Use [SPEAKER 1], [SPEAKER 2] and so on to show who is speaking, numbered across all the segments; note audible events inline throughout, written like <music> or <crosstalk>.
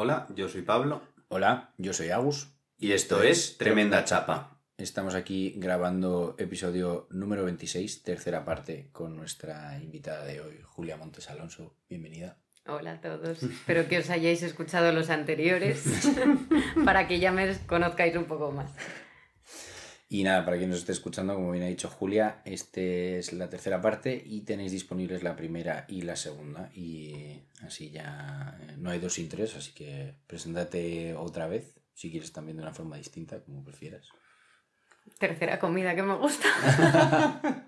[SPEAKER 1] Hola, yo soy Pablo.
[SPEAKER 2] Hola, yo soy Agus.
[SPEAKER 1] Y esto es Tremenda Chapa.
[SPEAKER 2] Estamos aquí grabando episodio número 26, tercera parte, con nuestra invitada de hoy, Julia Montes Alonso. Bienvenida.
[SPEAKER 3] Hola a todos. Espero que os hayáis escuchado los anteriores <laughs> <laughs> para que ya me conozcáis un poco más.
[SPEAKER 2] Y nada, para quien nos esté escuchando, como bien ha dicho Julia, este es la tercera parte y tenéis disponibles la primera y la segunda. Y así ya eh, no hay dos intereses, así que preséntate otra vez, si quieres también de una forma distinta, como prefieras.
[SPEAKER 3] Tercera comida que me gusta. <laughs>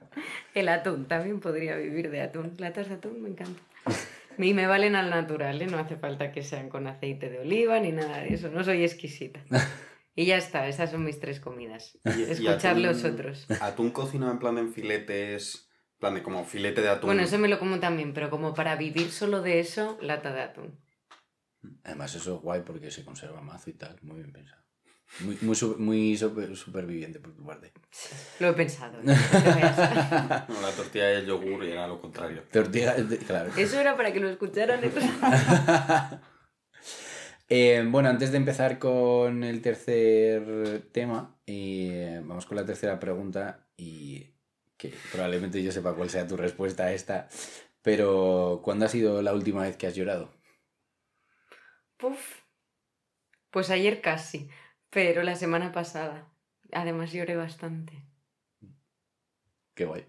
[SPEAKER 3] El atún, también podría vivir de atún. Latas de atún me encanta. Y me valen al natural, ¿eh? no hace falta que sean con aceite de oliva ni nada de eso, no soy exquisita. <laughs> Y ya está, esas son mis tres comidas. Escuchar los otros.
[SPEAKER 1] ¿Atún cocinado en plan de en filetes? En plan de como filete de atún.
[SPEAKER 3] Bueno, eso me lo como también, pero como para vivir solo de eso, lata de atún.
[SPEAKER 2] Además, eso es guay porque se conserva mazo y tal, muy bien pensado. Muy, muy, muy super- superviviente por tu parte.
[SPEAKER 3] Lo he pensado. no te vayas. <laughs>
[SPEAKER 1] No, la tortilla y el yogur era lo contrario.
[SPEAKER 2] Tortilla, claro.
[SPEAKER 3] Eso era para que lo escucharan. <laughs>
[SPEAKER 2] Eh, bueno, antes de empezar con el tercer tema, eh, vamos con la tercera pregunta y que probablemente yo sepa cuál sea tu respuesta a esta, pero ¿cuándo ha sido la última vez que has llorado?
[SPEAKER 3] Puf. Pues ayer casi, pero la semana pasada. Además lloré bastante.
[SPEAKER 2] Qué guay.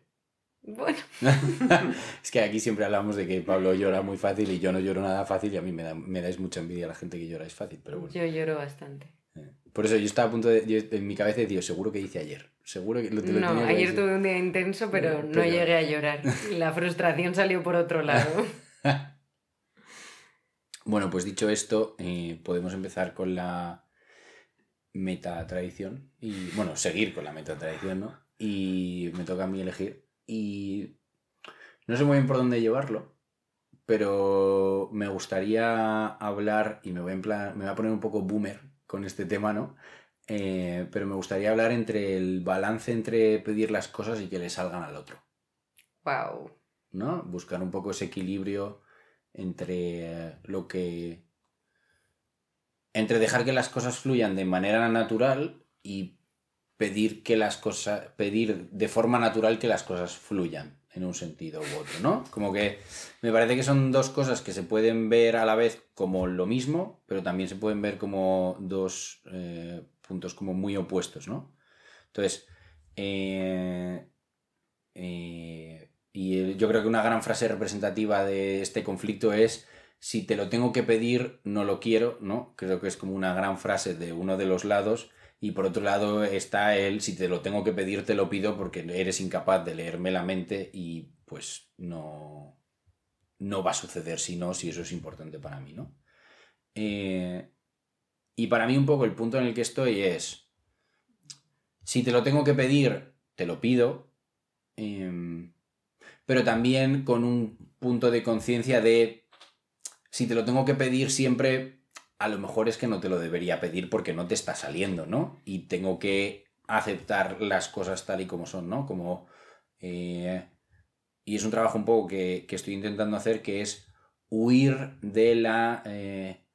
[SPEAKER 3] Bueno, <laughs>
[SPEAKER 2] es que aquí siempre hablamos de que Pablo llora muy fácil y yo no lloro nada fácil y a mí me, da, me dais mucha envidia a la gente que llora es fácil, pero bueno.
[SPEAKER 3] yo lloro bastante.
[SPEAKER 2] Eh, Por eso yo estaba a punto de... yo en mi cabeza decía, seguro que hice ayer. Seguro que lo, te lo
[SPEAKER 3] No, ayer
[SPEAKER 2] decir.
[SPEAKER 3] tuve un día intenso, pero
[SPEAKER 2] No,
[SPEAKER 3] no
[SPEAKER 2] pero-
[SPEAKER 3] llegué a llorar. <laughs> La frustración salió por otro lado. <laughs>
[SPEAKER 2] Bueno, pues dicho esto, eh, podemos empezar con la meta tradición y, bueno, seguir con la meta tradición, ¿no? Y me toca a mí elegir y no sé muy bien por dónde llevarlo, pero me gustaría hablar y me voy, en plan, me voy a poner un poco boomer con este tema, ¿no? Eh, pero me gustaría hablar entre el balance entre pedir las cosas y que le salgan al otro.
[SPEAKER 3] Wow.
[SPEAKER 2] ¿no? Buscar un poco ese equilibrio entre lo que... entre dejar que las cosas fluyan de manera natural y pedir que las cosas... pedir de forma natural que las cosas fluyan en un sentido u otro, ¿no? Como que me parece que son dos cosas que se pueden ver a la vez como lo mismo, pero también se pueden ver como dos eh, puntos como muy opuestos, ¿no? Entonces, eh, eh, y yo creo que una gran frase representativa de este conflicto es si te lo tengo que pedir, no lo quiero, ¿no? Creo que es como una gran frase de uno de los lados. Y por otro lado está el si te lo tengo que pedir, te lo pido porque eres incapaz de leerme la mente y pues no, no va a suceder si no, si eso es importante para mí, ¿no? Eh, y para mí un poco el punto en el que estoy es, si te lo tengo que pedir, te lo pido, em, pero también con un punto de conciencia de si te lo tengo que pedir siempre, a lo mejor es que no te lo debería pedir porque no te está saliendo, ¿no? Y tengo que aceptar las cosas tal y como son, ¿no? Como... eh, y es un trabajo un poco que, que estoy intentando hacer, que es huir de la eh,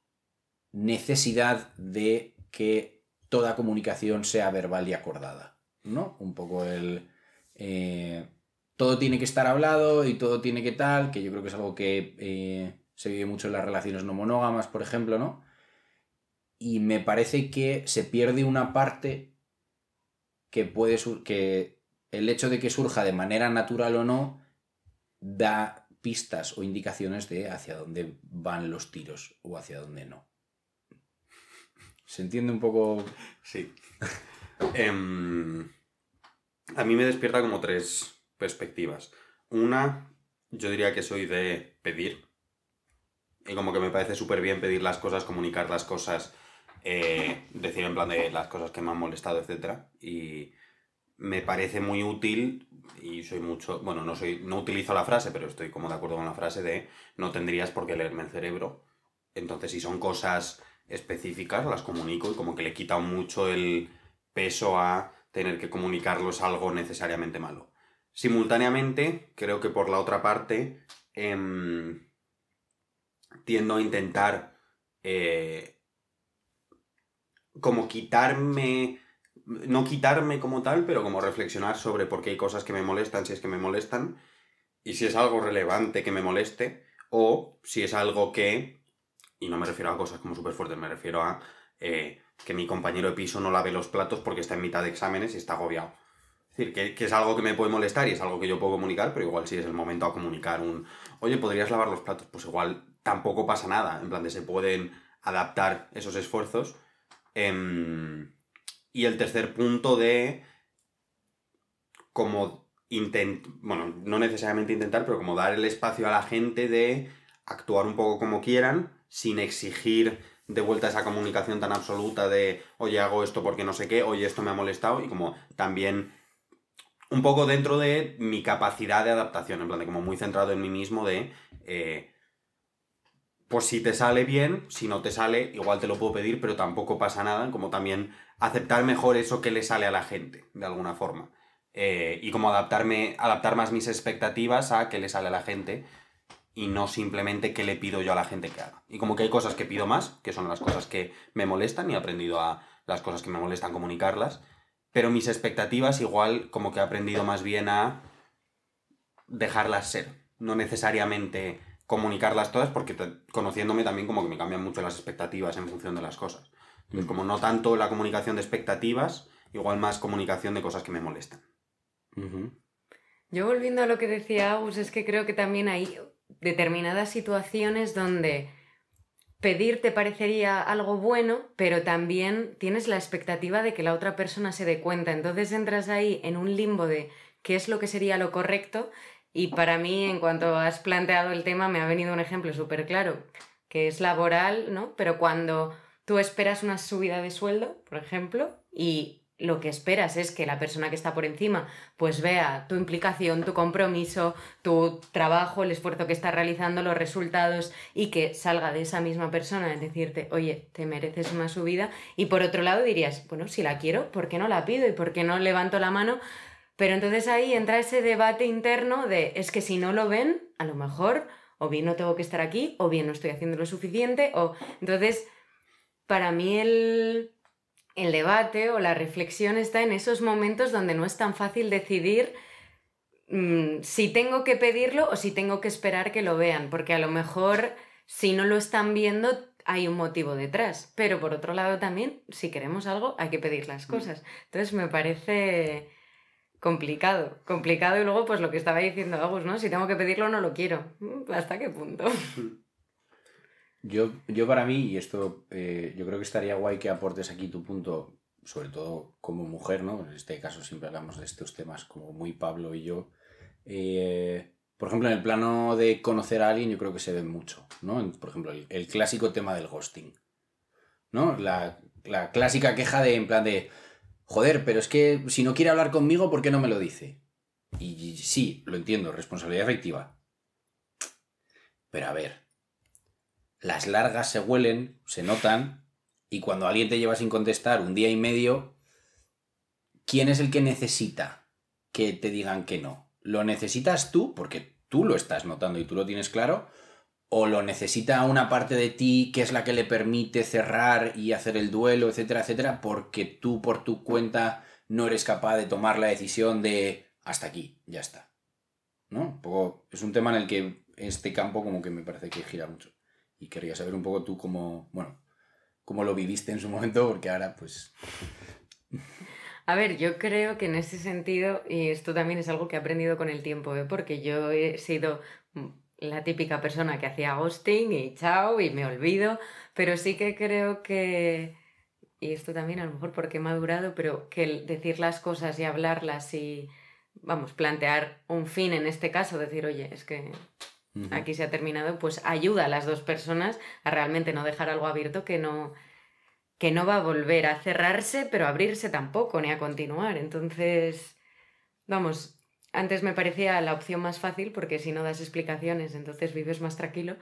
[SPEAKER 2] necesidad de que toda comunicación sea verbal y acordada, ¿no? Un poco el... eh, todo tiene que estar hablado y todo tiene que tal, que yo creo que es algo que se vive mucho en las relaciones no monógamas, por ejemplo, ¿no? Y me parece que se pierde una parte que puede que el hecho de que surja de manera natural o no da pistas o indicaciones de hacia dónde van los tiros o hacia dónde no. ¿Se entiende un poco?
[SPEAKER 1] Sí. <laughs> Em, a mí me despierta como tres perspectivas. Una, yo diría que soy de pedir. Y como que me parece súper bien pedir las cosas, comunicar las cosas, eh, decir en plan de las cosas que me han molestado, etc. Y me parece muy útil y soy mucho, bueno, no soy, no utilizo la frase, pero estoy como de acuerdo con la frase de no tendrías por qué leerme el cerebro. Entonces, si son cosas específicas, las comunico y como que le quita mucho el peso a tener que comunicarlos algo necesariamente malo. Simultáneamente, creo que por la otra parte, em, tiendo a intentar eh, como quitarme, no quitarme como tal, pero como reflexionar sobre por qué hay cosas que me molestan, si es que me molestan, y si es algo relevante que me moleste, o si es algo que, y no me refiero a cosas como súper fuertes, me refiero a eh, que mi compañero de piso no lave los platos porque está en mitad de exámenes y está agobiado. Es decir, que, que, es algo que me puede molestar y es algo que yo puedo comunicar, pero igual si es el momento a comunicar un, oye, ¿podrías lavar los platos? Pues igual tampoco pasa nada, en plan de se pueden adaptar esos esfuerzos. Eh, y el tercer punto de como intent bueno, no necesariamente intentar, pero como dar el espacio a la gente de actuar un poco como quieran, sin exigir de vuelta esa comunicación tan absoluta de, oye, hago esto porque no sé qué, oye, esto me ha molestado, y como también un poco dentro de mi capacidad de adaptación, en plan de como muy centrado en mí mismo de, eh, pues si te sale bien, si no te sale, igual te lo puedo pedir, pero tampoco pasa nada, como también aceptar mejor eso que le sale a la gente, de alguna forma. Eh, y como adaptarme, adaptar más mis expectativas a qué le sale a la gente y no simplemente qué le pido yo a la gente que haga. Y como que hay cosas que pido más, que son las cosas que me molestan y he aprendido a las cosas que me molestan comunicarlas, pero mis expectativas igual como que he aprendido más bien a dejarlas ser, no necesariamente comunicarlas todas porque te, conociéndome también como que me cambian mucho las expectativas en función de las cosas. Entonces, como no tanto la comunicación de expectativas, igual más comunicación de cosas que me molestan.
[SPEAKER 2] Uh -huh.
[SPEAKER 3] Yo volviendo a lo que decía Agus, es que creo que también hay determinadas situaciones donde pedir te parecería algo bueno, pero también tienes la expectativa de que la otra persona se dé cuenta. Entonces entras ahí en un limbo de qué es lo que sería lo correcto. Y para mí, en cuanto has planteado el tema, me ha venido un ejemplo súper claro, que es laboral, ¿no? Pero cuando tú esperas una subida de sueldo, por ejemplo, y lo que esperas es que la persona que está por encima pues vea tu implicación, tu compromiso, tu trabajo, el esfuerzo que estás realizando, los resultados y que salga de esa misma persona en decirte, oye, te mereces una subida. Y por otro lado dirías, bueno, si la quiero, ¿por qué no la pido y por qué no levanto la mano? Pero entonces ahí entra ese debate interno de, es que si no lo ven, a lo mejor o bien no tengo que estar aquí o bien no estoy haciendo lo suficiente o entonces para mí el el debate o la reflexión está en esos momentos donde no es tan fácil decidir mmm, si tengo que pedirlo o si tengo que esperar que lo vean, porque a lo mejor si no lo están viendo hay un motivo detrás, pero por otro lado también, si queremos algo, hay que pedir las cosas. Entonces me parece complicado, complicado y luego pues lo que estaba diciendo Agus, ¿no? Si tengo que pedirlo no lo quiero. ¿Hasta qué punto? <laughs>
[SPEAKER 2] Yo, yo para mí, y esto eh, yo creo que estaría guay que aportes aquí tu punto, sobre todo como mujer, ¿no? En este caso siempre hablamos de estos temas como muy Pablo y yo. Eh, por ejemplo, en el plano de conocer a alguien yo creo que se ve mucho, ¿no? Por ejemplo, el, el clásico tema del ghosting, ¿no? La, la, clásica queja de, en plan de, joder, pero es que si no quiere hablar conmigo, ¿por qué no me lo dice? Y sí, lo entiendo, responsabilidad efectiva. Pero a ver, las largas se huelen, se notan, y cuando alguien te lleva sin contestar un día y medio, ¿quién es el que necesita que te digan que no? ¿Lo necesitas tú, porque tú lo estás notando y tú lo tienes claro? ¿O lo necesita una parte de ti que es la que le permite cerrar y hacer el duelo, etcétera, etcétera, porque tú por tu cuenta no eres capaz de tomar la decisión de hasta aquí, ya está? ¿No? Un poco, es un tema en el que este campo como que me parece que gira mucho y quería saber un poco tú cómo, bueno, cómo lo viviste en su momento, porque ahora pues...
[SPEAKER 3] A ver, yo creo que en ese sentido, y esto también es algo que he aprendido con el tiempo, ¿eh? porque yo he sido la típica persona que hacía ghosting y chao y me olvido, pero sí que creo que, y esto también a lo mejor porque he madurado, pero que el decir las cosas y hablarlas y, vamos, plantear un fin en este caso, decir, oye, es que aquí se ha terminado, pues ayuda a las dos personas a realmente no dejar algo abierto que no, que no va a volver a cerrarse, pero a abrirse tampoco, ni a continuar. Entonces, vamos, antes me parecía la opción más fácil porque si no das explicaciones, entonces vives más tranquilo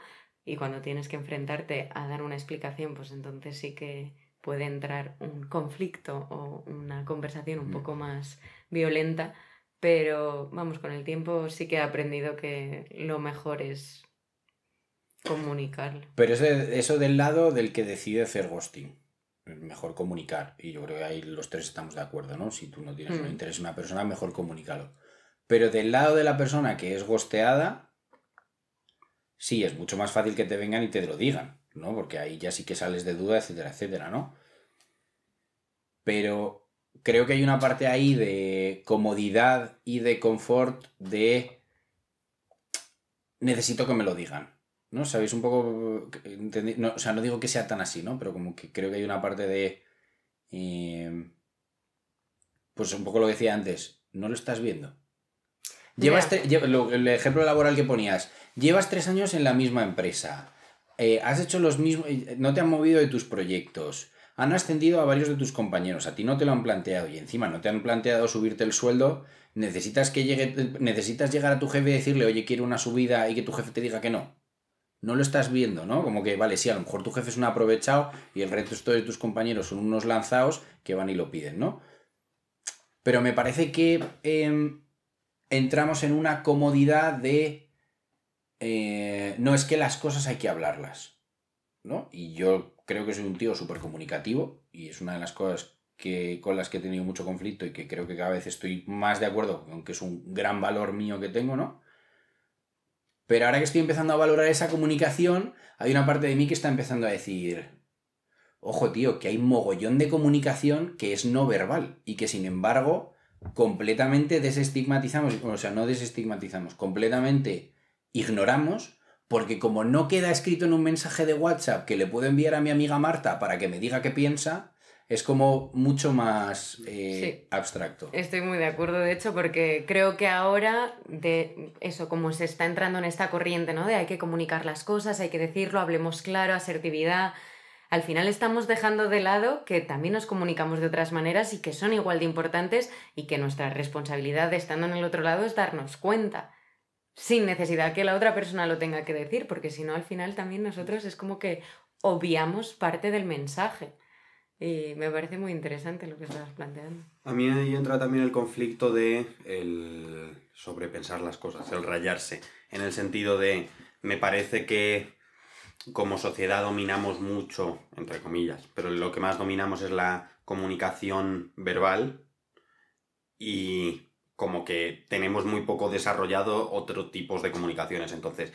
[SPEAKER 3] y cuando tienes que enfrentarte a dar una explicación, pues entonces sí que puede entrar un conflicto o una conversación un poco más violenta pero vamos, con el tiempo sí que he aprendido que lo mejor es Comunicarlo.
[SPEAKER 2] Pero eso, eso del lado del que decide hacer ghosting. Mejor comunicar. Y yo creo que ahí los tres estamos de acuerdo, ¿no? Si tú no tienes un
[SPEAKER 3] Mm.
[SPEAKER 2] interés en una persona, mejor comunícalo. Pero del lado de la persona que es gosteada, sí, es mucho más fácil que te vengan y te lo digan, ¿no? Porque ahí ya sí que sales de duda, etcétera, etcétera, ¿no? Pero creo que hay una parte ahí de comodidad y de confort de necesito que me lo digan. ¿No? ¿Sabéis un poco? no, o sea, no digo que sea tan así, ¿no? Pero como que creo que hay una parte de. eh, pues un poco lo que decía antes. ¿No lo estás viendo? Llevas lle- lo- el ejemplo laboral que ponías. Llevas tres años en la misma empresa. eh, has hecho los mismos. eh, No te han movido de tus proyectos. Han ascendido a varios de tus compañeros. A ti no te lo han planteado. Y encima no te han planteado subirte el sueldo. Necesitas que llegue. Necesitas llegar a tu jefe y decirle, oye, quiero una subida, y que tu jefe te diga que no. No lo estás viendo, ¿no? Como que, vale, sí, a lo mejor tu jefe es un aprovechado y el resto de tus compañeros son unos lanzados que van y lo piden, ¿no? Pero me parece que em, entramos en una comodidad de... eh, no es que las cosas hay que hablarlas, ¿no? Y yo creo que soy un tío súper comunicativo y es una de las cosas que, con las que he tenido mucho conflicto y que creo que cada vez estoy más de acuerdo, aunque es un gran valor mío que tengo, ¿no? Pero ahora que estoy empezando a valorar esa comunicación, hay una parte de mí que está empezando a decir, ojo tío, que hay mogollón de comunicación que es no verbal y que sin embargo completamente desestigmatizamos, o sea, no desestigmatizamos, completamente ignoramos, porque como no queda escrito en un mensaje de WhatsApp que le puedo enviar a mi amiga Marta para que me diga qué piensa, es como mucho más eh,
[SPEAKER 3] Sí.
[SPEAKER 2] abstracto.
[SPEAKER 3] Estoy muy de acuerdo, de hecho, porque creo que ahora, de eso, como se está entrando en esta corriente, ¿no? De hay que comunicar las cosas, hay que decirlo, hablemos claro, asertividad. Al final estamos dejando de lado que también nos comunicamos de otras maneras y que son igual de importantes y que nuestra responsabilidad de estando en el otro lado es darnos cuenta, sin necesidad que la otra persona lo tenga que decir, porque si no, al final también nosotros es como que obviamos parte del mensaje. Y me parece muy interesante lo que estás planteando.
[SPEAKER 1] A mí ahí entra también el conflicto de el sobrepensar las cosas, el rayarse, en el sentido de me parece que como sociedad dominamos mucho, entre comillas, pero lo que más dominamos es la comunicación verbal y como que tenemos muy poco desarrollado otros tipos de comunicaciones. Entonces,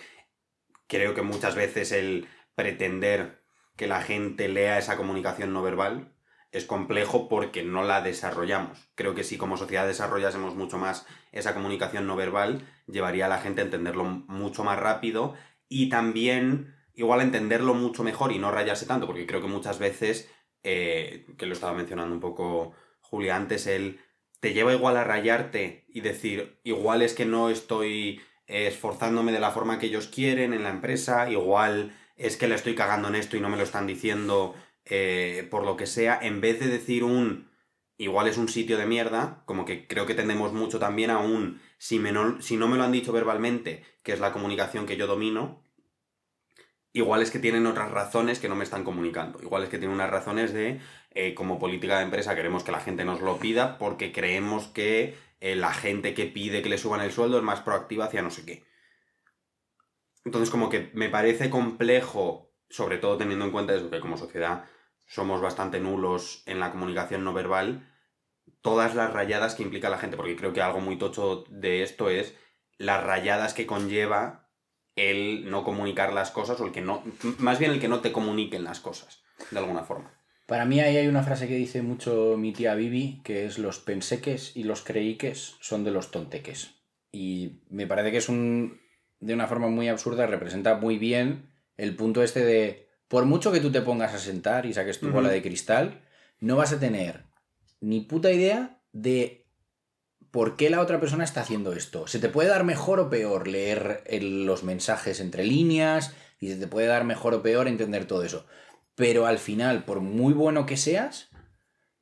[SPEAKER 1] creo que muchas veces el pretender que la gente lea esa comunicación no verbal es complejo porque no la desarrollamos. Creo que si como sociedad desarrollásemos mucho más esa comunicación no verbal, llevaría a la gente a entenderlo mucho más rápido y también igual entenderlo mucho mejor y no rayarse tanto, porque creo que muchas veces, eh, que lo estaba mencionando un poco Julia antes, el te lleva igual a rayarte y decir, igual es que no estoy esforzándome de la forma que ellos quieren en la empresa, igual es que le estoy cagando en esto y no me lo están diciendo eh, por lo que sea, en vez de decir un igual es un sitio de mierda, como que creo que tendemos mucho también a un si, me no, si no me lo han dicho verbalmente, que es la comunicación que yo domino, igual es que tienen otras razones que no me están comunicando. Igual es que tienen unas razones de, eh, como política de empresa, queremos que la gente nos lo pida porque creemos que eh, la gente que pide que le suban el sueldo es más proactiva hacia no sé qué. Entonces, como que me parece complejo, sobre todo teniendo en cuenta eso, que como sociedad somos bastante nulos en la comunicación no verbal, todas las rayadas que implica la gente, porque creo que algo muy tocho de esto es las rayadas que conlleva el no comunicar las cosas o el que no, más bien el que no te comuniquen las cosas, de alguna forma.
[SPEAKER 2] Para mí ahí hay una frase que dice mucho mi tía Vivi, que es los penseques y los creíques son de los tonteques. Y me parece que es un, de una forma muy absurda, representa muy bien el punto este de, por mucho que tú te pongas a sentar y saques tu bola de cristal, no vas a tener ni puta idea de por qué la otra persona está haciendo esto. Se te puede dar mejor o peor leer el- los mensajes entre líneas y se te puede dar mejor o peor entender todo eso. Pero al final, por muy bueno que seas,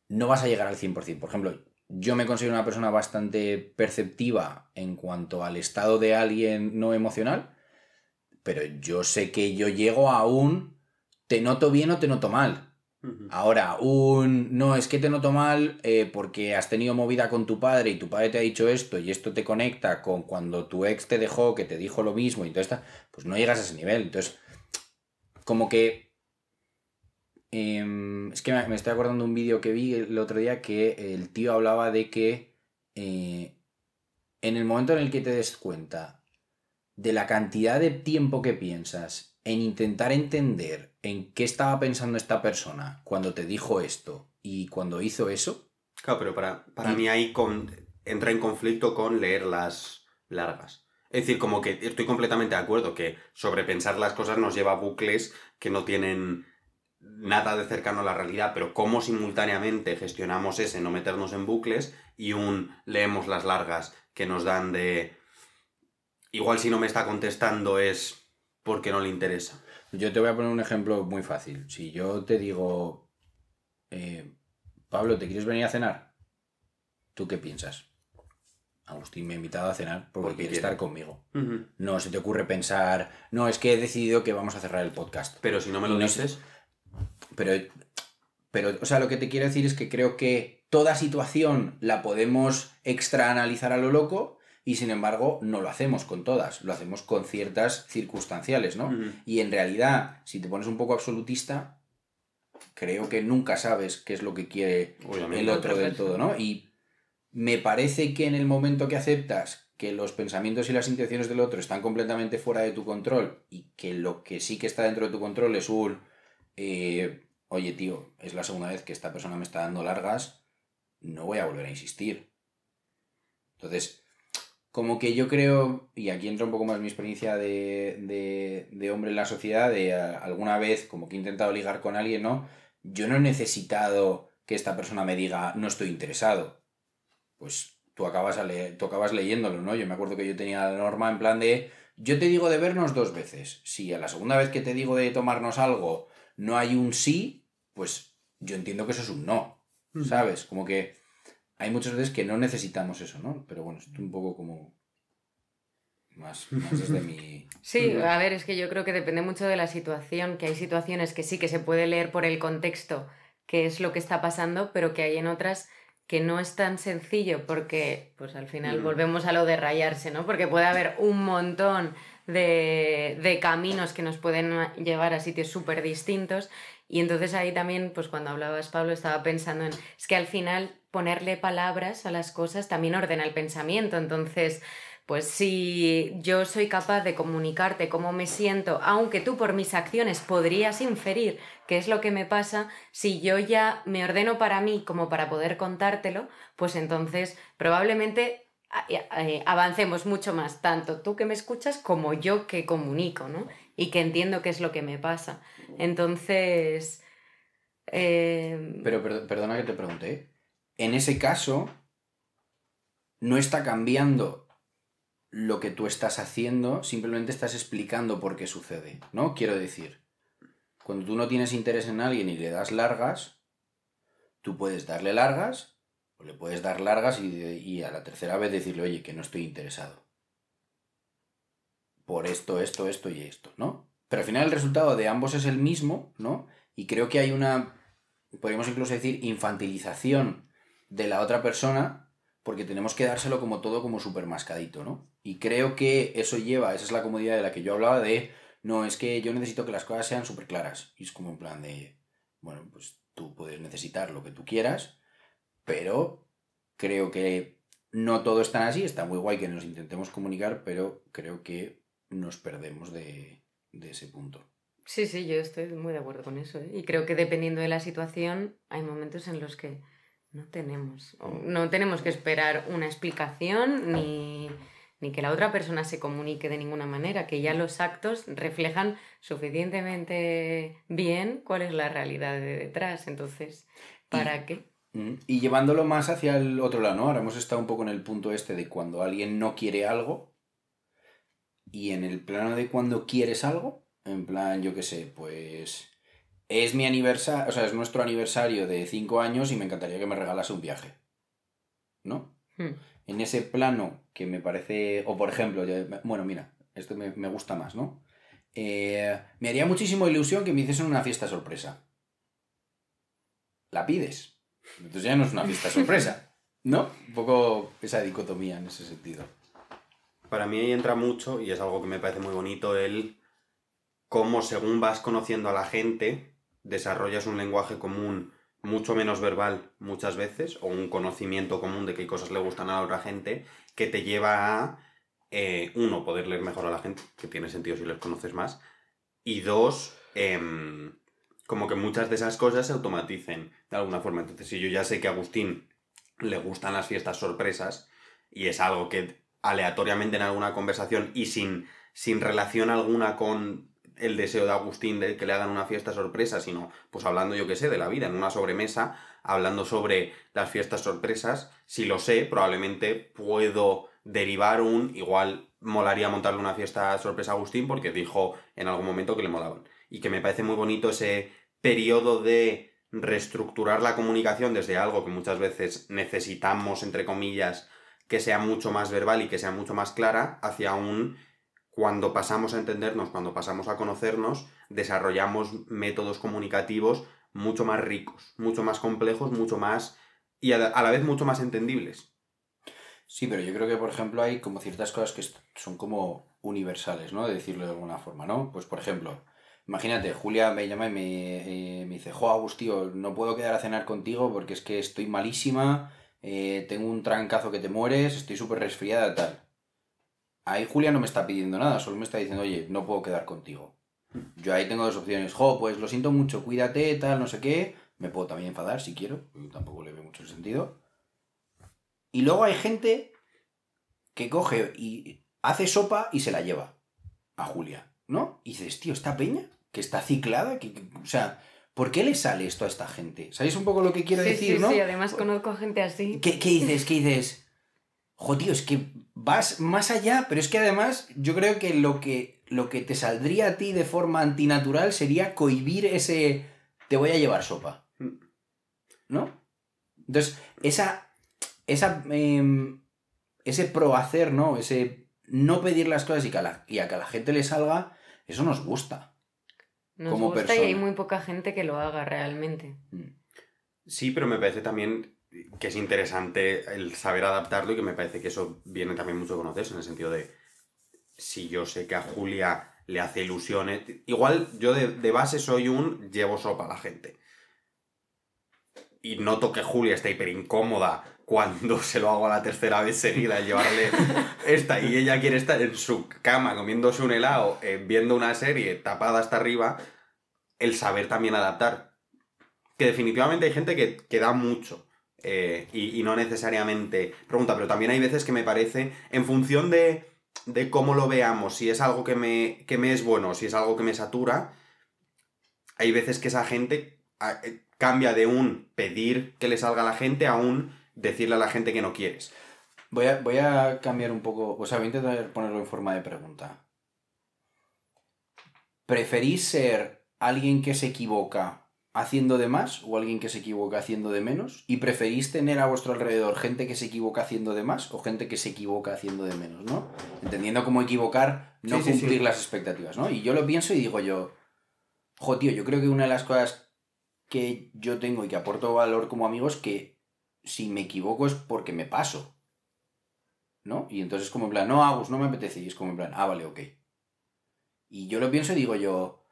[SPEAKER 2] no vas a llegar al 100%. Por ejemplo, yo me considero una persona bastante perceptiva en cuanto al estado de alguien no emocional, pero yo sé que yo llego a un te noto bien o te noto mal. Ahora, un no, es que te noto mal eh, porque has tenido movida con tu padre y tu padre te ha dicho esto y esto te conecta con cuando tu ex te dejó, que te dijo lo mismo y todo esto, pues no llegas a ese nivel. Entonces, como que... em, es que me, me estoy acordando de un vídeo que vi el otro día que el tío hablaba de que eh, en el momento en el que te des cuenta de la cantidad de tiempo que piensas en intentar entender en qué estaba pensando esta persona cuando te dijo esto y cuando hizo eso,
[SPEAKER 1] Claro, pero para, para
[SPEAKER 2] Y-
[SPEAKER 1] mí ahí con- entra en conflicto con leer las largas. Es decir, como que estoy completamente de acuerdo que sobrepensar las cosas nos lleva a bucles que no tienen nada de cercano a la realidad, pero cómo simultáneamente gestionamos ese no meternos en bucles y un leemos las largas que nos dan de... Igual si no me está contestando es porque no le interesa.
[SPEAKER 2] yo te voy a poner un ejemplo muy fácil. Si yo te digo, eh, Pablo, ¿te quieres venir a cenar? ¿Tú qué piensas? Agustín me ha invitado a cenar porque,
[SPEAKER 1] Porque
[SPEAKER 2] quiere estar conmigo. No se te ocurre pensar, no, es que he decidido que vamos a cerrar el podcast.
[SPEAKER 1] Pero si no me lo
[SPEAKER 2] no
[SPEAKER 1] dices...
[SPEAKER 2] Pero, pero, o sea, lo que te quiero decir es que creo que toda situación la podemos extraanalizar a lo loco y sin embargo no lo hacemos con todas, lo hacemos con ciertas circunstanciales, ¿no? Y en realidad, si te pones un poco absolutista, creo que nunca sabes qué es lo que quiere
[SPEAKER 1] Obviamente.
[SPEAKER 2] el otro del todo, ¿no? Y me parece que en el momento que aceptas que los pensamientos y las intenciones del otro están completamente fuera de tu control y que lo que sí que está dentro de tu control es un, eh, oye tío, es la segunda vez que esta persona me está dando largas, no voy a volver a insistir. Entonces, como que yo creo, y aquí entra un poco más mi experiencia de, de, de hombre en la sociedad, de a- alguna vez como que he intentado ligar con alguien, ¿no? Yo no he necesitado que esta persona me diga no estoy interesado. Pues tú acabas, a leer- tú acabas leyéndolo, ¿no? Yo me acuerdo que yo tenía la norma en plan de yo te digo de vernos dos veces. Si a la segunda vez que te digo de tomarnos algo no hay un sí, pues yo entiendo que eso es un no. ¿Sabes? Como que hay muchas veces que no necesitamos eso, ¿no? Pero bueno, esto un poco como más, más desde mi... <laughs>
[SPEAKER 3] Sí, a ver, es que yo creo que depende mucho de la situación, que hay situaciones que sí que se puede leer por el contexto qué es lo que está pasando, pero que hay en otras que no es tan sencillo porque, pues al final volvemos a lo de rayarse, ¿no? Porque puede haber un montón de, de caminos que nos pueden llevar a sitios súper distintos y entonces ahí también, pues cuando hablabas, Pablo, estaba pensando en, es que al final ponerle palabras a las cosas también ordena el pensamiento, entonces pues si yo soy capaz de comunicarte cómo me siento, aunque tú por mis acciones podrías inferir qué es lo que me pasa, si yo ya me ordeno para mí como para poder contártelo, pues entonces probablemente a- eh, avancemos mucho más, tanto tú que me escuchas como yo que comunico, ¿no? Y que entiendo qué es lo que me pasa. Entonces... eh,
[SPEAKER 2] Pero per- perdona que te pregunte. En ese caso, no está cambiando lo que tú estás haciendo, simplemente estás explicando por qué sucede, ¿no? Quiero decir, cuando tú no tienes interés en alguien y le das largas, tú puedes darle largas o le puedes dar largas y, y a la tercera vez decirle, oye, que no estoy interesado. Por esto, esto, esto y esto, ¿no? Pero al final el resultado de ambos es el mismo, ¿no? Y creo que hay una, podríamos incluso decir, infantilización de la otra persona, porque tenemos que dárselo como todo como súper mascadito, ¿no? Y creo que eso lleva, esa es la comodidad de la que yo hablaba de, no, es que yo necesito que las cosas sean súper claras. Y es como en plan de, bueno, pues tú puedes necesitar lo que tú quieras, pero creo que no todo es tan así, está muy guay que nos intentemos comunicar, pero creo que nos perdemos de, de ese punto.
[SPEAKER 3] Sí, sí, yo estoy muy de acuerdo con eso. ¿eh? Y creo que dependiendo de la situación, hay momentos en los que no tenemos, no tenemos que esperar una explicación ni, ni que la otra persona se comunique de ninguna manera, que ya los actos reflejan suficientemente bien cuál es la realidad de detrás. Entonces, ¿para qué?
[SPEAKER 2] Mm, Y llevándolo más hacia el otro lado, ¿no? Ahora hemos estado un poco en el punto este de cuando alguien no quiere algo y en el plano de cuando quieres algo, en plan, yo qué sé, pues es mi aniversario, o sea, es nuestro aniversario de cinco años y me encantaría que me regalase un viaje, ¿no?
[SPEAKER 3] Hmm.
[SPEAKER 2] En ese plano que me parece, o por ejemplo, bueno, mira, esto me, me gusta más, ¿no? Eh, me haría muchísimo ilusión que me hiciesen una fiesta sorpresa. La pides. Entonces ya no es una fiesta sorpresa, ¿no? Un poco esa dicotomía en ese sentido.
[SPEAKER 1] Para mí ahí entra mucho, y es algo que me parece muy bonito, el cómo según vas conociendo a la gente, desarrollas un lenguaje común mucho menos verbal muchas veces, o un conocimiento común de qué cosas le gustan a la otra gente, que te lleva a, eh, uno, poder leer mejor a la gente, que tiene sentido si les conoces más, y dos, em, como que muchas de esas cosas se automaticen de alguna forma. Entonces, si yo ya sé que a Agustín le gustan las fiestas sorpresas, y es algo que aleatoriamente en alguna conversación y sin, sin relación alguna con el deseo de Agustín de que le hagan una fiesta sorpresa, sino pues hablando yo que sé de la vida, en una sobremesa, hablando sobre las fiestas sorpresas, si lo sé, probablemente puedo derivar un, igual molaría montarle una fiesta sorpresa a Agustín porque dijo en algún momento que le molaban. Y que me parece muy bonito ese periodo de reestructurar la comunicación desde algo que muchas veces necesitamos, entre comillas, que sea mucho más verbal y que sea mucho más clara, hacia un cuando pasamos a entendernos, cuando pasamos a conocernos, desarrollamos métodos comunicativos mucho más ricos, mucho más complejos, mucho más y a la vez mucho más entendibles.
[SPEAKER 2] Sí, pero yo creo que, por ejemplo, hay como ciertas cosas que son como universales, ¿no? De decirlo de alguna forma, ¿no? Pues, por ejemplo, imagínate, Julia me llama y me, eh, dice, jo, Agustío, no puedo quedar a cenar contigo porque es que estoy malísima, eh, tengo un trancazo que te mueres, estoy súper resfriada, tal ahí Julia no me está pidiendo nada, solo me está diciendo, oye, no puedo quedar contigo. Yo ahí tengo dos opciones. Jo, pues lo siento mucho, cuídate, tal, no sé qué. Me puedo también enfadar si quiero, tampoco le veo mucho el sentido. Y luego hay gente que coge y hace sopa y se la lleva a Julia, ¿no? Y dices, tío, esta peña, que está ciclada, que, o sea, ¿por qué le sale esto a esta gente? ¿Sabéis un poco lo que quiero decir,
[SPEAKER 3] sí,
[SPEAKER 2] no?
[SPEAKER 3] Sí, además conozco a gente así.
[SPEAKER 2] ¿Qué, qué dices? ¿Qué dices? Jo, tío, es que vas más allá, pero es que además yo creo que lo que, lo que te saldría a ti de forma antinatural sería cohibir ese te voy a llevar sopa. ¿No? Entonces, esa, esa, em, ese prohacer, ¿no? Ese no pedir las cosas y, que a la, y a que a la gente le salga, eso nos gusta.
[SPEAKER 3] Nos como gusta y hay muy poca gente que lo haga realmente. Mm.
[SPEAKER 1] Sí, pero me parece también que es interesante el saber adaptarlo y que me parece que eso viene también mucho a conocerse en el sentido de si yo sé que a Julia le hace ilusiones, igual yo de, base soy un llevo sopa a la gente. Y noto que Julia está hiper incómoda cuando <laughs> se lo hago a la tercera vez seguida, llevarle esta y ella quiere estar en su cama comiéndose un helado, eh, viendo una serie tapada hasta arriba, el saber también adaptar. Que definitivamente hay gente que, que da mucho eh, y, no necesariamente pregunta, pero también hay veces que me parece, en función de, de cómo lo veamos, si es algo que me, que me es bueno, si es algo que me satura, hay veces que esa gente eh, cambia de un pedir que le salga a la gente a un decirle a la gente que no quieres.
[SPEAKER 2] Voy a, voy a cambiar un poco, o sea, voy a intentar ponerlo en forma de pregunta. ¿Preferís ser alguien que se equivoca haciendo de más o alguien que se equivoca haciendo de menos? ¿Y preferís tener a vuestro alrededor gente que se equivoca haciendo de más o gente que se equivoca haciendo de menos, ¿no? Entendiendo cómo equivocar, no cumplir las expectativas, ¿no? Y yo lo pienso y digo yo, jo, tío, yo creo que una de las cosas que yo tengo y que aporto valor como amigo es que si me equivoco es porque me paso. ¿No? Y entonces como en plan, no, Agus, no me apetece. Y es como en plan, ah, vale, ok. Y yo lo pienso y digo yo,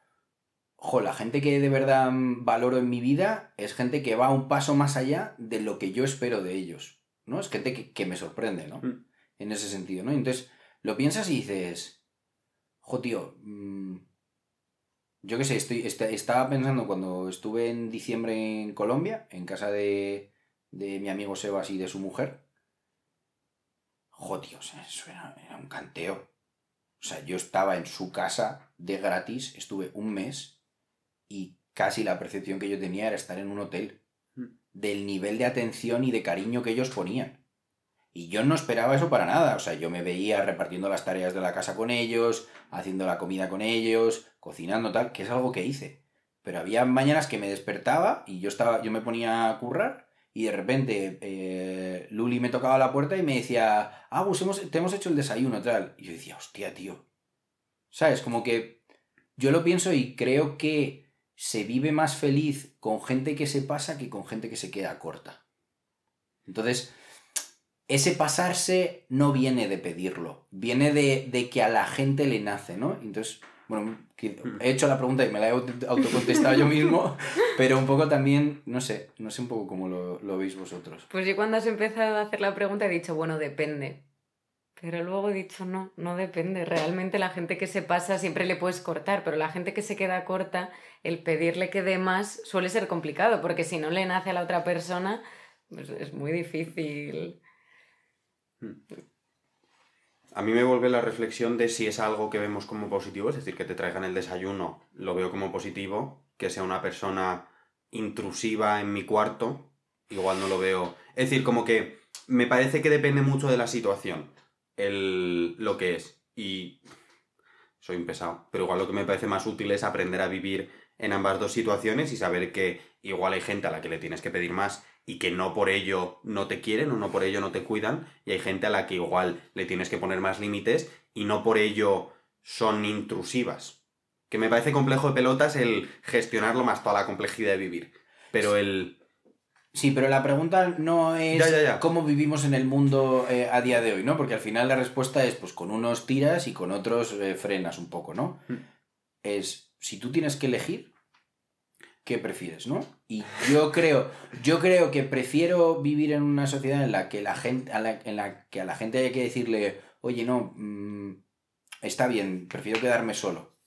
[SPEAKER 2] jo, la gente que de verdad valoro en mi vida es gente que va un paso más allá de lo que yo espero de ellos, ¿no? Es gente que, me sorprende, ¿no? Mm. En ese sentido, ¿no? Entonces, lo piensas y dices, jo, tío, mm, yo qué sé, estoy, estaba pensando cuando estuve en diciembre en Colombia, en casa de, de mi amigo Sebas y de su mujer, jo, tío, eso era, era un canteo. O sea, yo estaba en su casa de gratis, estuve un mes y casi la percepción que yo tenía era estar en un hotel, mm. del nivel de atención y de cariño que ellos ponían. Y yo no esperaba eso para nada, o sea, yo me veía repartiendo las tareas de la casa con ellos, haciendo la comida con ellos, cocinando tal, que es algo que hice. Pero había mañanas que me despertaba y yo estaba, yo me ponía a currar y de repente eh, Luli me tocaba la puerta y me decía, ah, pues hemos, te hemos hecho el desayuno, tal. Y yo decía, hostia, tío. ¿Sabes? Como que yo lo pienso y creo que se vive más feliz con gente que se pasa que con gente que se queda corta. Entonces, ese pasarse no viene de pedirlo, viene de, que a la gente le nace, ¿no? Entonces, Bueno, he hecho la pregunta y me la he auto- autocontestado yo mismo, <laughs> pero un poco también, no sé, no sé un poco cómo lo, lo veis vosotros.
[SPEAKER 3] Pues yo cuando has empezado a hacer la pregunta he dicho, bueno, depende. Pero luego he dicho, no, no depende. Realmente la gente que se pasa siempre le puedes cortar, pero la gente que se queda corta, el pedirle que dé más suele ser complicado, porque si no le nace a la otra persona, pues es muy difícil.
[SPEAKER 1] A mí me vuelve la reflexión de si es algo que vemos como positivo, es decir, que te traigan el desayuno, lo veo como positivo, que sea una persona intrusiva en mi cuarto, igual no lo veo. Es decir, como que me parece que depende mucho de la situación, el, lo que es. Y soy un pesado, pero igual lo que me parece más útil es aprender a vivir en ambas dos situaciones y saber que igual hay gente a la que le tienes que pedir más y que no por ello no te quieren o no por ello no te cuidan y hay gente a la que igual le tienes que poner más límites y no por ello son intrusivas. Que me parece complejo de pelotas el gestionarlo más toda la complejidad de vivir. Pero el...
[SPEAKER 2] Sí, pero la pregunta no es
[SPEAKER 1] Ya, ya, ya.
[SPEAKER 2] cómo vivimos en el mundo eh, a día de hoy, ¿no? Porque al final la respuesta es, pues con unos tiras y con otros eh, frenas un poco, ¿no?
[SPEAKER 1] Mm.
[SPEAKER 2] Es, si tú tienes que elegir, ¿qué prefieres, no? Y yo creo, yo creo que prefiero vivir en una sociedad en la que la gente, a la- en la que a la gente haya que decirle, oye, no, mm, está bien, prefiero quedarme solo,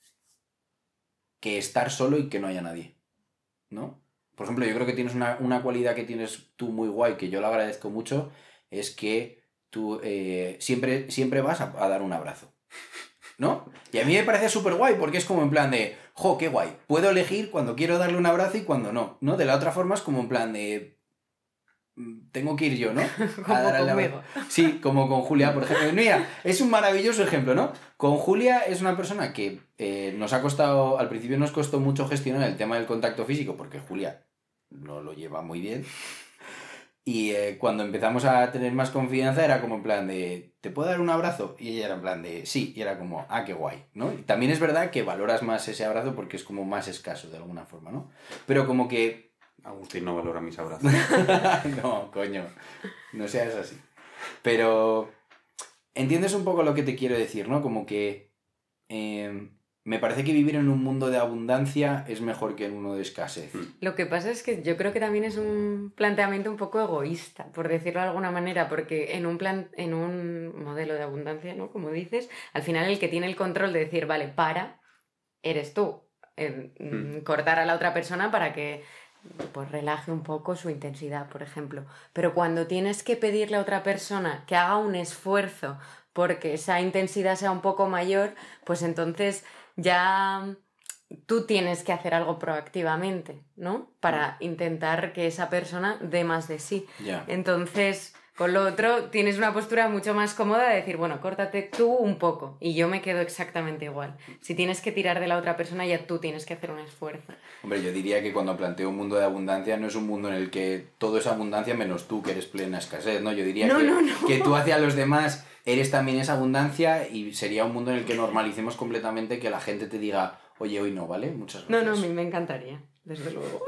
[SPEAKER 2] que estar solo y que no haya nadie, ¿no? Por ejemplo, yo creo que tienes una, una cualidad que tienes tú muy guay, que yo lo agradezco mucho, es que tú eh, siempre, siempre vas a dar un abrazo. ¿No? Y a mí me parece súper guay porque es como en plan de, jo, qué guay, puedo elegir cuando quiero darle un abrazo y cuando no, ¿no? De la otra forma es como en plan de, mm, tengo que ir yo, ¿no? <laughs> A dar
[SPEAKER 3] conmigo.
[SPEAKER 2] abrazo. Sí, como con Julia, por ejemplo. <laughs> Mira, es un maravilloso ejemplo, ¿no? Con Julia es una persona que eh, nos ha costado, al principio nos costó mucho gestionar el tema del contacto físico, porque Julia no lo lleva muy bien. Y eh, cuando empezamos a tener más confianza era como en plan de, ¿te puedo dar un abrazo? Y ella era en plan de, sí, y era como, ah, qué guay, ¿no? Y también es verdad que valoras más ese abrazo porque es como más escaso de alguna forma, ¿no? Pero como que
[SPEAKER 1] Agustín no valora mis abrazos. <laughs>
[SPEAKER 2] no, coño, no seas así. Pero entiendes un poco lo que te quiero decir, ¿no? Como que eh, me parece que vivir en un mundo de abundancia es mejor que en uno de escasez.
[SPEAKER 3] Lo que pasa es que yo creo que también es un planteamiento un poco egoísta, por decirlo de alguna manera, porque en un plan, en un modelo de abundancia, ¿no? Como dices, al final el que tiene el control de decir, vale, para, eres tú. En, mm, Cortar a la otra persona para que pues relaje un poco su intensidad, por ejemplo. Pero cuando tienes que pedirle a otra persona que haga un esfuerzo porque esa intensidad sea un poco mayor, pues entonces ya tú tienes que hacer algo proactivamente, ¿no? Para intentar que esa persona dé más de sí.
[SPEAKER 2] Ya.
[SPEAKER 3] Entonces, con lo otro, tienes una postura mucho más cómoda de decir, bueno, córtate tú un poco y yo me quedo exactamente igual. Si tienes que tirar de la otra persona, ya tú tienes que hacer un esfuerzo.
[SPEAKER 2] Hombre, yo diría que cuando planteo un mundo de abundancia no es un mundo en el que todo es abundancia menos tú que eres plena escasez, ¿no? Yo diría
[SPEAKER 3] No,
[SPEAKER 2] que,
[SPEAKER 3] no, no.
[SPEAKER 2] que tú hacia los demás eres también esa abundancia y sería un mundo en el que normalicemos completamente que la gente te diga, oye, hoy no, ¿vale? Muchas
[SPEAKER 3] No,
[SPEAKER 2] gracias.
[SPEAKER 3] no, a mí me encantaría, desde luego.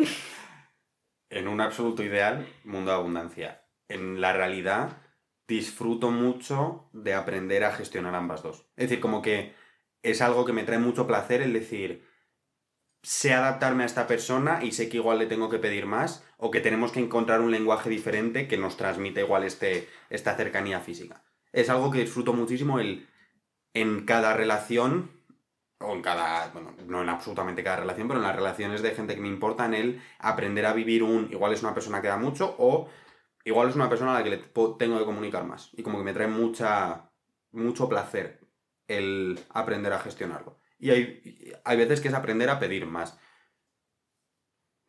[SPEAKER 1] En un absoluto ideal, mundo de abundancia. En la realidad, disfruto mucho de aprender a gestionar ambas dos. Es decir, como que es algo que me trae mucho placer el decir, sé adaptarme a esta persona y sé que igual le tengo que pedir más o que tenemos que encontrar un lenguaje diferente que nos transmita igual este, esta cercanía física. Es algo que disfruto muchísimo el, en cada relación, o en cada, bueno, no en absolutamente cada relación, pero en las relaciones de gente que me importa, en el aprender a vivir un, igual es una persona que da mucho o igual es una persona a la que le tengo que comunicar más. Y como que me trae mucha, mucho placer el aprender a gestionarlo. Y hay, hay veces que es aprender a pedir más.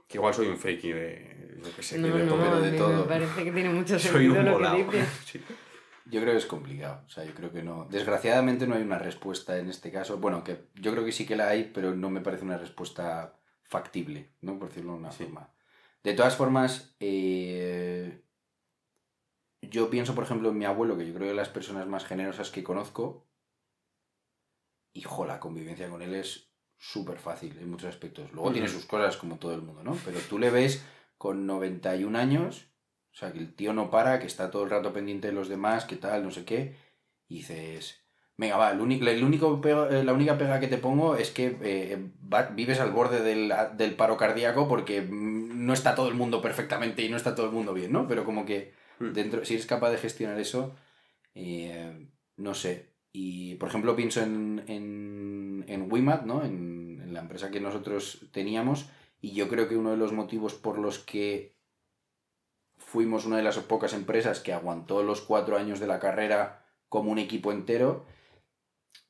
[SPEAKER 1] Que igual soy un friki de, yo qué sé,
[SPEAKER 3] No,
[SPEAKER 1] que de
[SPEAKER 3] no,
[SPEAKER 1] todo.
[SPEAKER 2] de
[SPEAKER 3] me parece que tiene mucho <laughs>
[SPEAKER 1] Soy un
[SPEAKER 3] sentido lo
[SPEAKER 1] volado.
[SPEAKER 3] que dices. <laughs>
[SPEAKER 1] Sí.
[SPEAKER 2] Yo creo que es complicado. O sea, yo creo que no. Desgraciadamente no hay una respuesta en este caso. Bueno, que yo creo que sí que la hay, pero no me parece una respuesta factible, ¿no? Por decirlo de una
[SPEAKER 1] Sí.
[SPEAKER 2] forma. De todas formas, eh, yo pienso, por ejemplo, en mi abuelo, que yo creo que es de las personas más generosas que conozco. Hijo, la convivencia con él es súper fácil en muchos aspectos. Luego tiene sus cosas como todo el mundo, ¿no? Pero tú le ves con 91 años, o sea, que el tío no para, que está todo el rato pendiente de los demás, que tal, no sé qué, y dices, Venga, va, el único, el único pega- eh, la única pega que te pongo es que eh, va- vives al borde del, del paro cardíaco porque mm, no está todo el mundo perfectamente y no está todo el mundo bien, ¿no? Pero como que
[SPEAKER 1] Mm.
[SPEAKER 2] dentro, si eres capaz de gestionar eso, eh, no sé. Y, por ejemplo, pienso en, en, en Wimat, ¿no? En, en la empresa que nosotros teníamos, y yo creo que uno de los motivos por los que fuimos una de las pocas empresas que aguantó los cuatro años de la carrera como un equipo entero,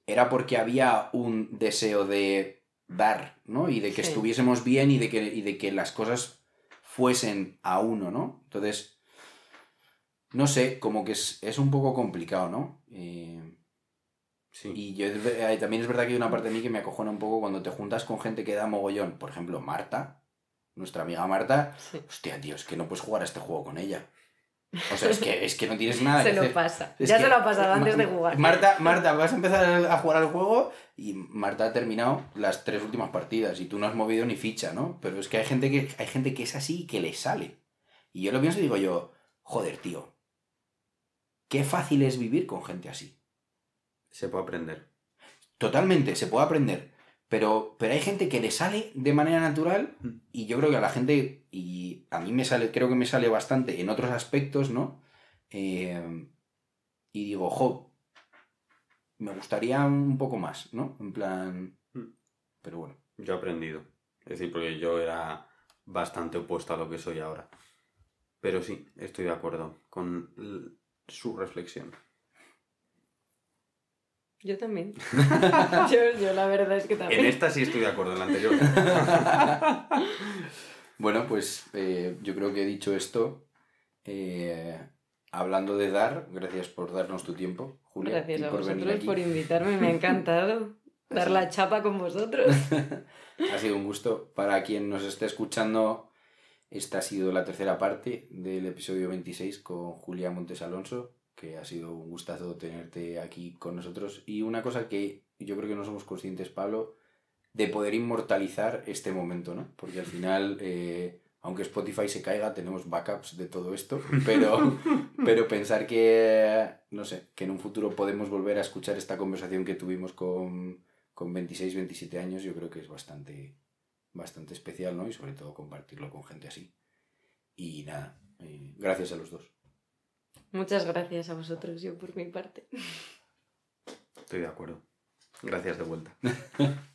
[SPEAKER 2] era porque había un deseo de dar, ¿no? Y de que
[SPEAKER 3] Sí.
[SPEAKER 2] estuviésemos bien y de que, y de que las cosas fuesen a uno, ¿no? Entonces, no sé, como que es, es un poco complicado, ¿no? Eh,
[SPEAKER 1] Sí.
[SPEAKER 2] y yo, eh, también es verdad que hay una parte de mí que me acojona un poco cuando te juntas con gente que da mogollón. Por ejemplo, Marta, nuestra amiga Marta.
[SPEAKER 3] Sí.
[SPEAKER 2] Hostia, tío, es que no puedes jugar a este juego con ella. O sea, es que, es que no tienes <laughs> nada
[SPEAKER 3] Se
[SPEAKER 2] que
[SPEAKER 3] lo
[SPEAKER 2] hacer.
[SPEAKER 3] pasa.
[SPEAKER 2] Es
[SPEAKER 3] ya
[SPEAKER 2] que
[SPEAKER 3] se lo ha pasado antes de jugar.
[SPEAKER 2] Marta, Marta, vas a empezar a jugar al juego y Marta ha terminado las tres últimas partidas y tú no has movido ni ficha, ¿no? Pero es que hay gente que, hay gente que es así y que le sale. Y yo lo pienso y digo yo, joder, tío, qué fácil es vivir con gente así.
[SPEAKER 1] Se puede aprender.
[SPEAKER 2] Totalmente, se puede aprender. Pero, pero hay gente que le sale de manera natural y yo creo que a la gente, y a mí me sale, creo que me sale bastante en otros aspectos, ¿no? Eh, y digo, jo, me gustaría un poco más, ¿no? En plan... Pero bueno.
[SPEAKER 1] Yo he aprendido. Es decir, porque yo era bastante opuesto a lo que soy ahora. Pero sí, estoy de acuerdo con su reflexión.
[SPEAKER 3] Yo también. <laughs> yo, yo la verdad es que
[SPEAKER 1] En
[SPEAKER 3] también.
[SPEAKER 1] esta sí estoy de acuerdo, en la anterior. <laughs>
[SPEAKER 2] Bueno, pues eh, yo creo que he dicho esto. eh, hablando de dar, gracias por darnos tu tiempo, Julia.
[SPEAKER 3] Gracias
[SPEAKER 2] y
[SPEAKER 3] a
[SPEAKER 2] por
[SPEAKER 3] vosotros por invitarme, me ha encantado dar la <laughs> chapa con vosotros.
[SPEAKER 2] Ha sido un gusto. Para quien nos esté escuchando, esta ha sido la tercera parte del episodio 26 con Julia Montes Alonso, que ha sido un gustazo tenerte aquí con nosotros. Y una cosa que yo creo que no somos conscientes, Pablo, de poder inmortalizar este momento, ¿no? Porque al final, eh, aunque Spotify se caiga, tenemos backups de todo esto, <laughs> pero, pero pensar que, no sé, que en un futuro podemos volver a escuchar esta conversación que tuvimos con, con 26, 27 años, yo creo que es bastante, bastante especial, ¿no? Y sobre todo compartirlo con gente así. Y nada, eh, gracias a los dos.
[SPEAKER 3] Muchas gracias a vosotros, yo por mi parte.
[SPEAKER 1] Estoy de acuerdo. Gracias de vuelta. <laughs>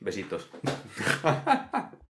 [SPEAKER 1] Besitos. <laughs>